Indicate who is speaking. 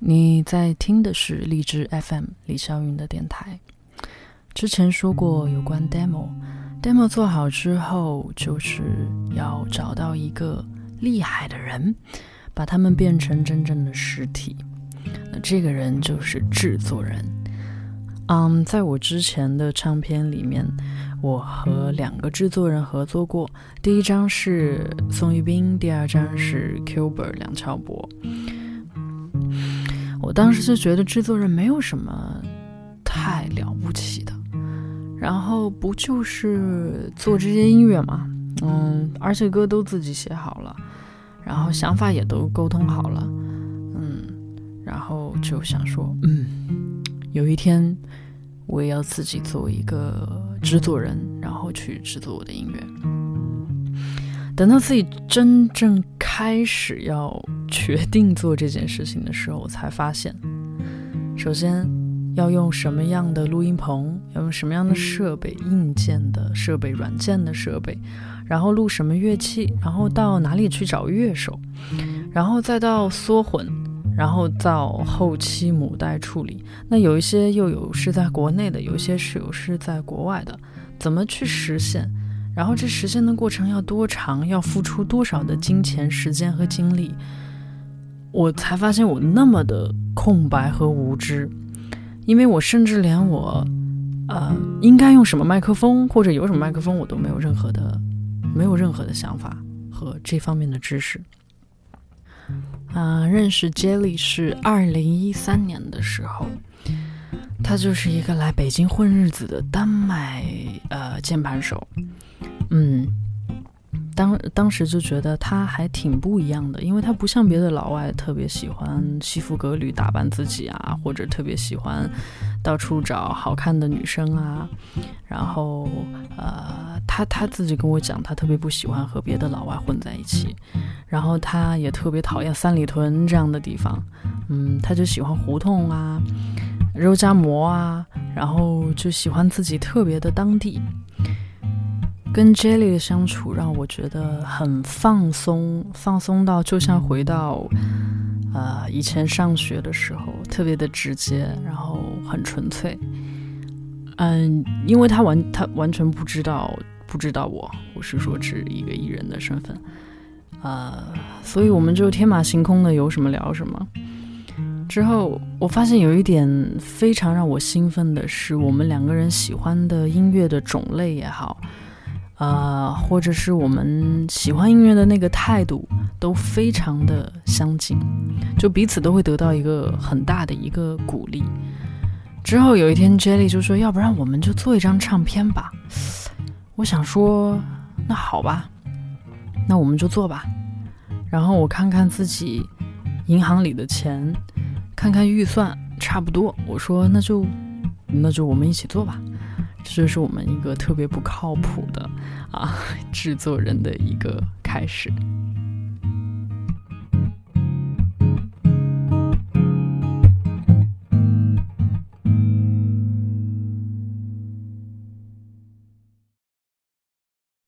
Speaker 1: 你在听的是荔枝 FM 李霄云的电台。之前说过有关 demo，demo 做好之后，就是要找到一个厉害的人，把他们变成真正的实体。那这个人就是制作人。嗯，在我之前的唱片里面，我和两个制作人合作过，第一张是宋玉斌，第二张是 Cuber 梁翘柏。我当时就觉得制作人没有什么太了不起的，然后不就是做这些音乐嘛，嗯，而且歌都自己写好了，然后想法也都沟通好了，嗯，然后就想说，嗯，有一天我也要自己做一个制作人，然后去制作我的音乐。等到自己真正开始要决定做这件事情的时候，我才发现，首先要用什么样的录音棚，要用什么样的设备，硬件的设备、软件的设备，然后录什么乐器，然后到哪里去找乐手，然后再到缩混，然后到后期母带处理。那有一些又有是在国内的，有一些是有是在国外的，怎么去实现？然后这实现的过程要多长？要付出多少的金钱、时间和精力？我才发现我那么的空白和无知，因为我甚至连我，呃，应该用什么麦克风或者有什么麦克风，我都没有任何的，没有任何的想法和这方面的知识。啊，认识 Jelly 是二零一三年的时候。他就是一个来北京混日子的丹麦呃键盘手，嗯，当当时就觉得他还挺不一样的，因为他不像别的老外特别喜欢西服革履打扮自己啊，或者特别喜欢到处找好看的女生啊，然后呃，他他自己跟我讲，他特别不喜欢和别的老外混在一起，然后他也特别讨厌三里屯这样的地方，嗯，他就喜欢胡同啊。肉夹馍啊，然后就喜欢自己特别的当地。跟 Jelly 的相处让我觉得很放松，放松到就像回到呃以前上学的时候，特别的直接，然后很纯粹。嗯，因为他完他完全不知道不知道我，我是说指一个艺人的身份，呃，所以我们就天马行空的有什么聊什么。之后，我发现有一点非常让我兴奋的是，我们两个人喜欢的音乐的种类也好，啊，或者是我们喜欢音乐的那个态度都非常的相近，就彼此都会得到一个很大的一个鼓励。之后有一天，Jelly 就说：“要不然我们就做一张唱片吧。”我想说：“那好吧，那我们就做吧。”然后我看看自己银行里的钱。看看预算差不多，我说那就那就我们一起做吧。这就是我们一个特别不靠谱的啊制作人的一个开始。